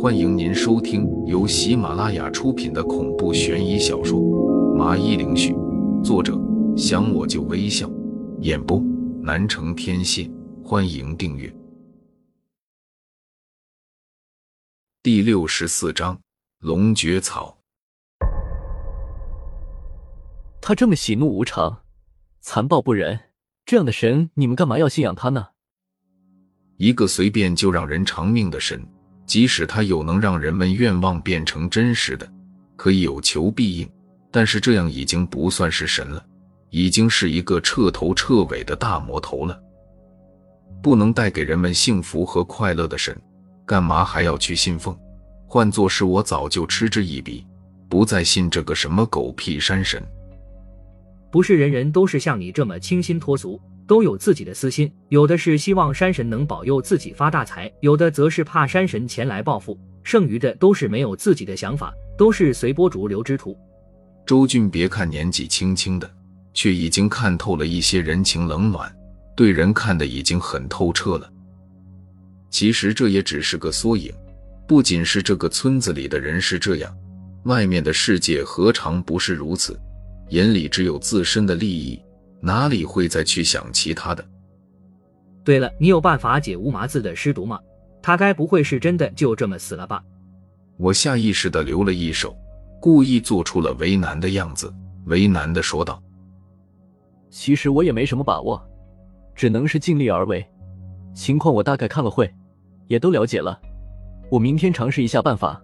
欢迎您收听由喜马拉雅出品的恐怖悬疑小说《麻衣灵絮》，作者想我就微笑，演播南城天蝎。欢迎订阅。第六十四章龙诀草。他这么喜怒无常、残暴不仁，这样的神，你们干嘛要信仰他呢？一个随便就让人偿命的神，即使他有能让人们愿望变成真实的，可以有求必应，但是这样已经不算是神了，已经是一个彻头彻尾的大魔头了。不能带给人们幸福和快乐的神，干嘛还要去信奉？换作是我，早就嗤之以鼻，不再信这个什么狗屁山神。不是人人都是像你这么清新脱俗，都有自己的私心。有的是希望山神能保佑自己发大财，有的则是怕山神前来报复，剩余的都是没有自己的想法，都是随波逐流之徒。周俊，别看年纪轻轻的，却已经看透了一些人情冷暖，对人看得已经很透彻了。其实这也只是个缩影，不仅是这个村子里的人是这样，外面的世界何尝不是如此？眼里只有自身的利益，哪里会再去想其他的？对了，你有办法解吴麻子的尸毒吗？他该不会是真的就这么死了吧？我下意识的留了一手，故意做出了为难的样子，为难的说道：“其实我也没什么把握，只能是尽力而为。情况我大概看了会，也都了解了。我明天尝试一下办法。”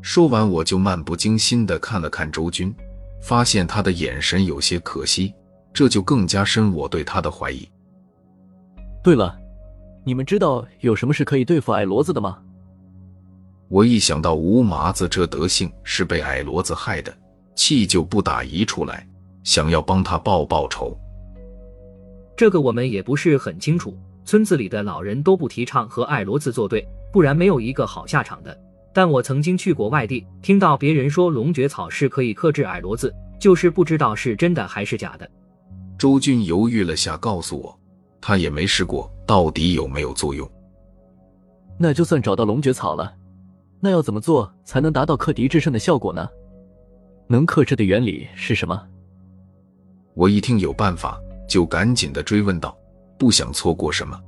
说完，我就漫不经心的看了看周军。发现他的眼神有些可惜，这就更加深我对他的怀疑。对了，你们知道有什么是可以对付矮骡子的吗？我一想到吴麻子这德性是被矮骡子害的，气就不打一处来，想要帮他报报仇。这个我们也不是很清楚，村子里的老人都不提倡和矮骡子作对，不然没有一个好下场的。但我曾经去过外地，听到别人说龙角草是可以克制矮骡子，就是不知道是真的还是假的。周俊犹豫了下，告诉我，他也没试过，到底有没有作用？那就算找到龙诀草了，那要怎么做才能达到克敌制胜的效果呢？能克制的原理是什么？我一听有办法，就赶紧的追问道，不想错过什么。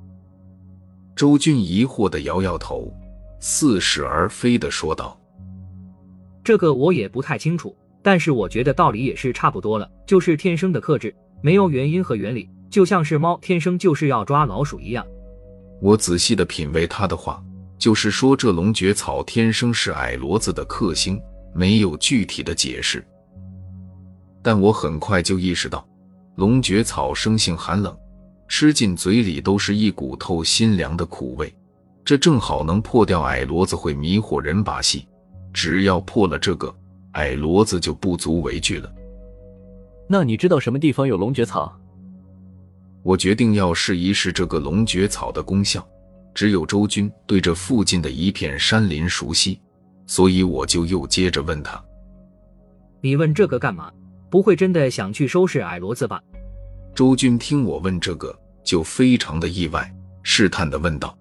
周俊疑惑的摇摇头。似是而非的说道：“这个我也不太清楚，但是我觉得道理也是差不多了，就是天生的克制，没有原因和原理，就像是猫天生就是要抓老鼠一样。”我仔细的品味他的话，就是说这龙诀草天生是矮骡子的克星，没有具体的解释。但我很快就意识到，龙诀草生性寒冷，吃进嘴里都是一股透心凉的苦味。这正好能破掉矮骡子会迷惑人把戏，只要破了这个，矮骡子就不足为惧了。那你知道什么地方有龙诀草？我决定要试一试这个龙诀草的功效。只有周军对这附近的一片山林熟悉，所以我就又接着问他：“你问这个干嘛？不会真的想去收拾矮骡子吧？”周军听我问这个，就非常的意外，试探的问道。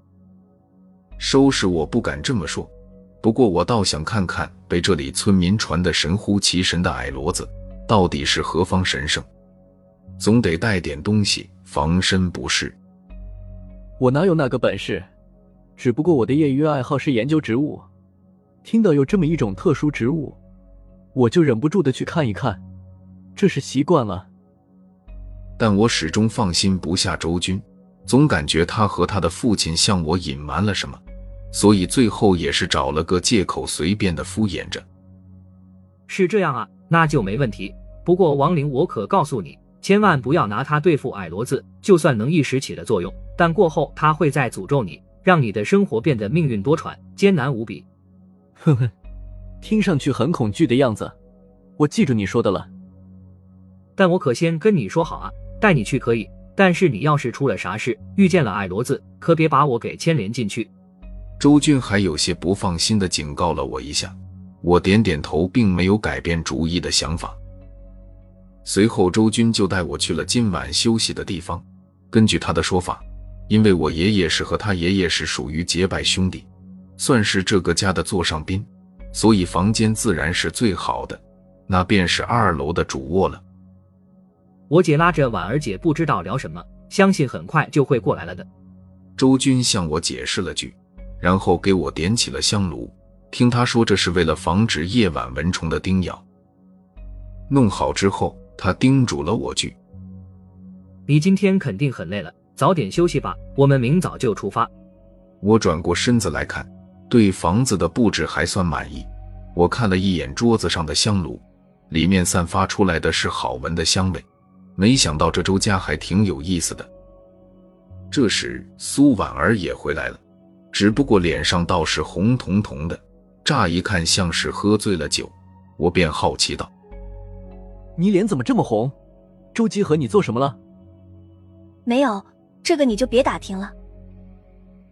收拾我不敢这么说，不过我倒想看看被这里村民传的神乎其神的矮骡子到底是何方神圣，总得带点东西防身不是？我哪有那个本事？只不过我的业余爱好是研究植物，听到有这么一种特殊植物，我就忍不住的去看一看，这是习惯了。但我始终放心不下周军，总感觉他和他的父亲向我隐瞒了什么。所以最后也是找了个借口，随便的敷衍着。是这样啊，那就没问题。不过王林，我可告诉你，千万不要拿它对付矮骡子。就算能一时起了作用，但过后他会再诅咒你，让你的生活变得命运多舛、艰难无比。哼哼，听上去很恐惧的样子。我记住你说的了。但我可先跟你说好啊，带你去可以，但是你要是出了啥事，遇见了矮骡子，可别把我给牵连进去。周军还有些不放心的警告了我一下，我点点头，并没有改变主意的想法。随后，周军就带我去了今晚休息的地方。根据他的说法，因为我爷爷是和他爷爷是属于结拜兄弟，算是这个家的座上宾，所以房间自然是最好的，那便是二楼的主卧了。我姐拉着婉儿姐不知道聊什么，相信很快就会过来了的。周军向我解释了句，然后给我点起了香炉。听他说，这是为了防止夜晚蚊虫的叮咬。弄好之后，他叮嘱了我句：“你今天肯定很累了，早点休息吧，我们明早就出发。”我转过身子来看，对房子的布置还算满意。我看了一眼桌子上的香炉，里面散发出来的是好闻的香味。没想到这周家还挺有意思的。这时，苏婉儿也回来了，只不过脸上倒是红彤彤的，乍一看像是喝醉了酒。我便好奇道：“你脸怎么这么红？周姬和你做什么了？”“没有，这个你就别打听了。”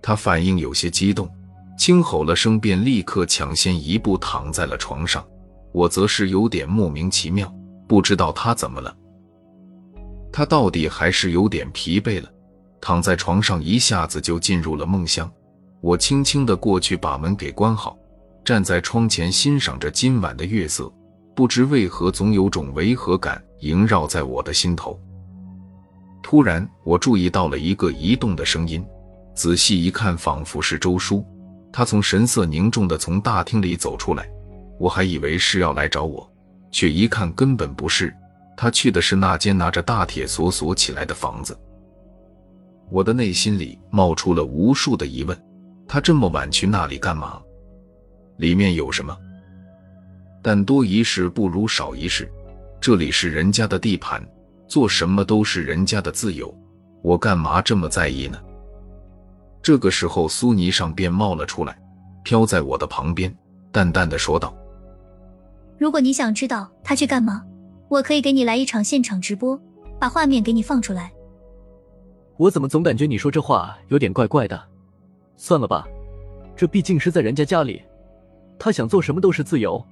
他反应有些激动，轻吼了声，便立刻抢先一步躺在了床上。我则是有点莫名其妙，不知道他怎么了。他到底还是有点疲惫了。躺在床上，一下子就进入了梦乡。我轻轻的过去把门给关好，站在窗前欣赏着今晚的月色。不知为何，总有种违和感萦绕在我的心头。突然，我注意到了一个移动的声音，仔细一看，仿佛是周叔。他从神色凝重的从大厅里走出来，我还以为是要来找我，却一看根本不是，他去的是那间拿着大铁锁锁起来的房子。我的内心里冒出了无数的疑问：他这么晚去那里干嘛？里面有什么？但多一事不如少一事，这里是人家的地盘，做什么都是人家的自由，我干嘛这么在意呢？这个时候，苏尼上便冒了出来，飘在我的旁边，淡淡的说道：“如果你想知道他去干嘛，我可以给你来一场现场直播，把画面给你放出来。”我怎么总感觉你说这话有点怪怪的？算了吧，这毕竟是在人家家里，他想做什么都是自由，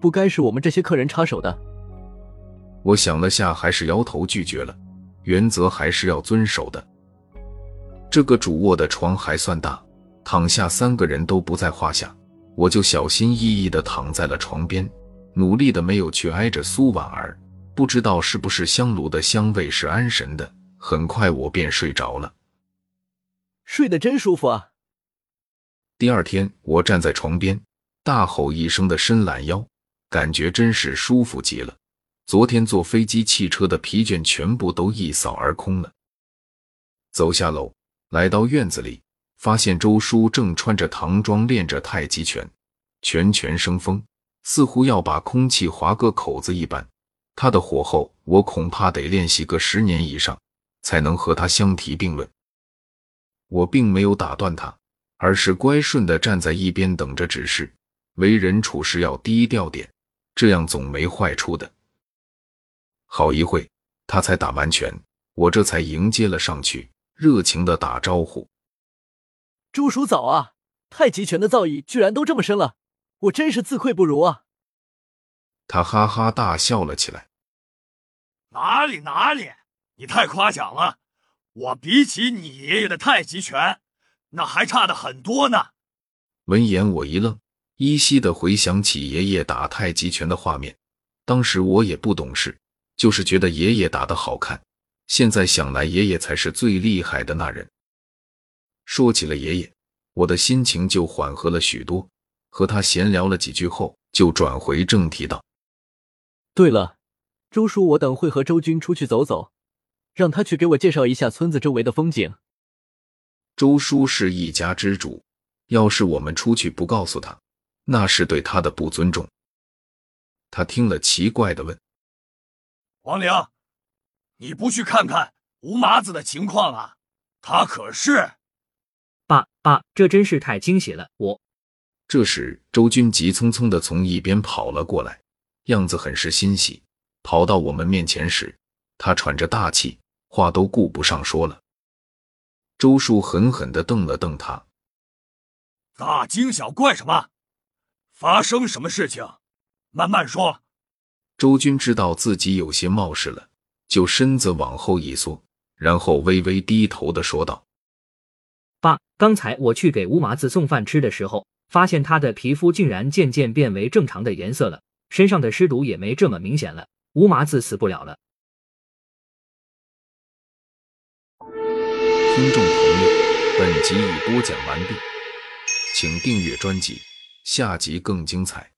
不该是我们这些客人插手的。我想了下，还是摇头拒绝了。原则还是要遵守的。这个主卧的床还算大，躺下三个人都不在话下。我就小心翼翼地躺在了床边，努力的没有去挨着苏婉儿。不知道是不是香炉的香味是安神的。很快我便睡着了，睡得真舒服啊！第二天，我站在床边，大吼一声的伸懒腰，感觉真是舒服极了。昨天坐飞机、汽车的疲倦全部都一扫而空了。走下楼，来到院子里，发现周叔正穿着唐装练着太极拳，拳拳生风，似乎要把空气划个口子一般。他的火候，我恐怕得练习个十年以上。才能和他相提并论。我并没有打断他，而是乖顺的站在一边等着指示。为人处事要低调点，这样总没坏处的。好一会，他才打完拳，我这才迎接了上去，热情的打招呼：“朱叔早啊！太极拳的造诣居然都这么深了，我真是自愧不如啊！”他哈哈大笑了起来：“哪里哪里！”你太夸奖了，我比起你爷爷的太极拳，那还差的很多呢。闻言，我一愣，依稀的回想起爷爷打太极拳的画面。当时我也不懂事，就是觉得爷爷打的好看。现在想来，爷爷才是最厉害的那人。说起了爷爷，我的心情就缓和了许多。和他闲聊了几句后，就转回正题道：“对了，周叔，我等会和周军出去走走。”让他去给我介绍一下村子周围的风景。周叔是一家之主，要是我们出去不告诉他，那是对他的不尊重。他听了，奇怪的问：“王玲，你不去看看吴麻子的情况啊？他可是……爸爸，这真是太惊喜了！我……”这时，周军急匆匆的从一边跑了过来，样子很是欣喜。跑到我们面前时，他喘着大气。话都顾不上说了。周叔狠狠的瞪了瞪他，大惊小怪什么？发生什么事情？慢慢说。周军知道自己有些冒失了，就身子往后一缩，然后微微低头的说道：“爸，刚才我去给乌麻子送饭吃的时候，发现他的皮肤竟然渐渐变为正常的颜色了，身上的尸毒也没这么明显了，乌麻子死不了了。听众朋友，本集已播讲完毕，请订阅专辑，下集更精彩。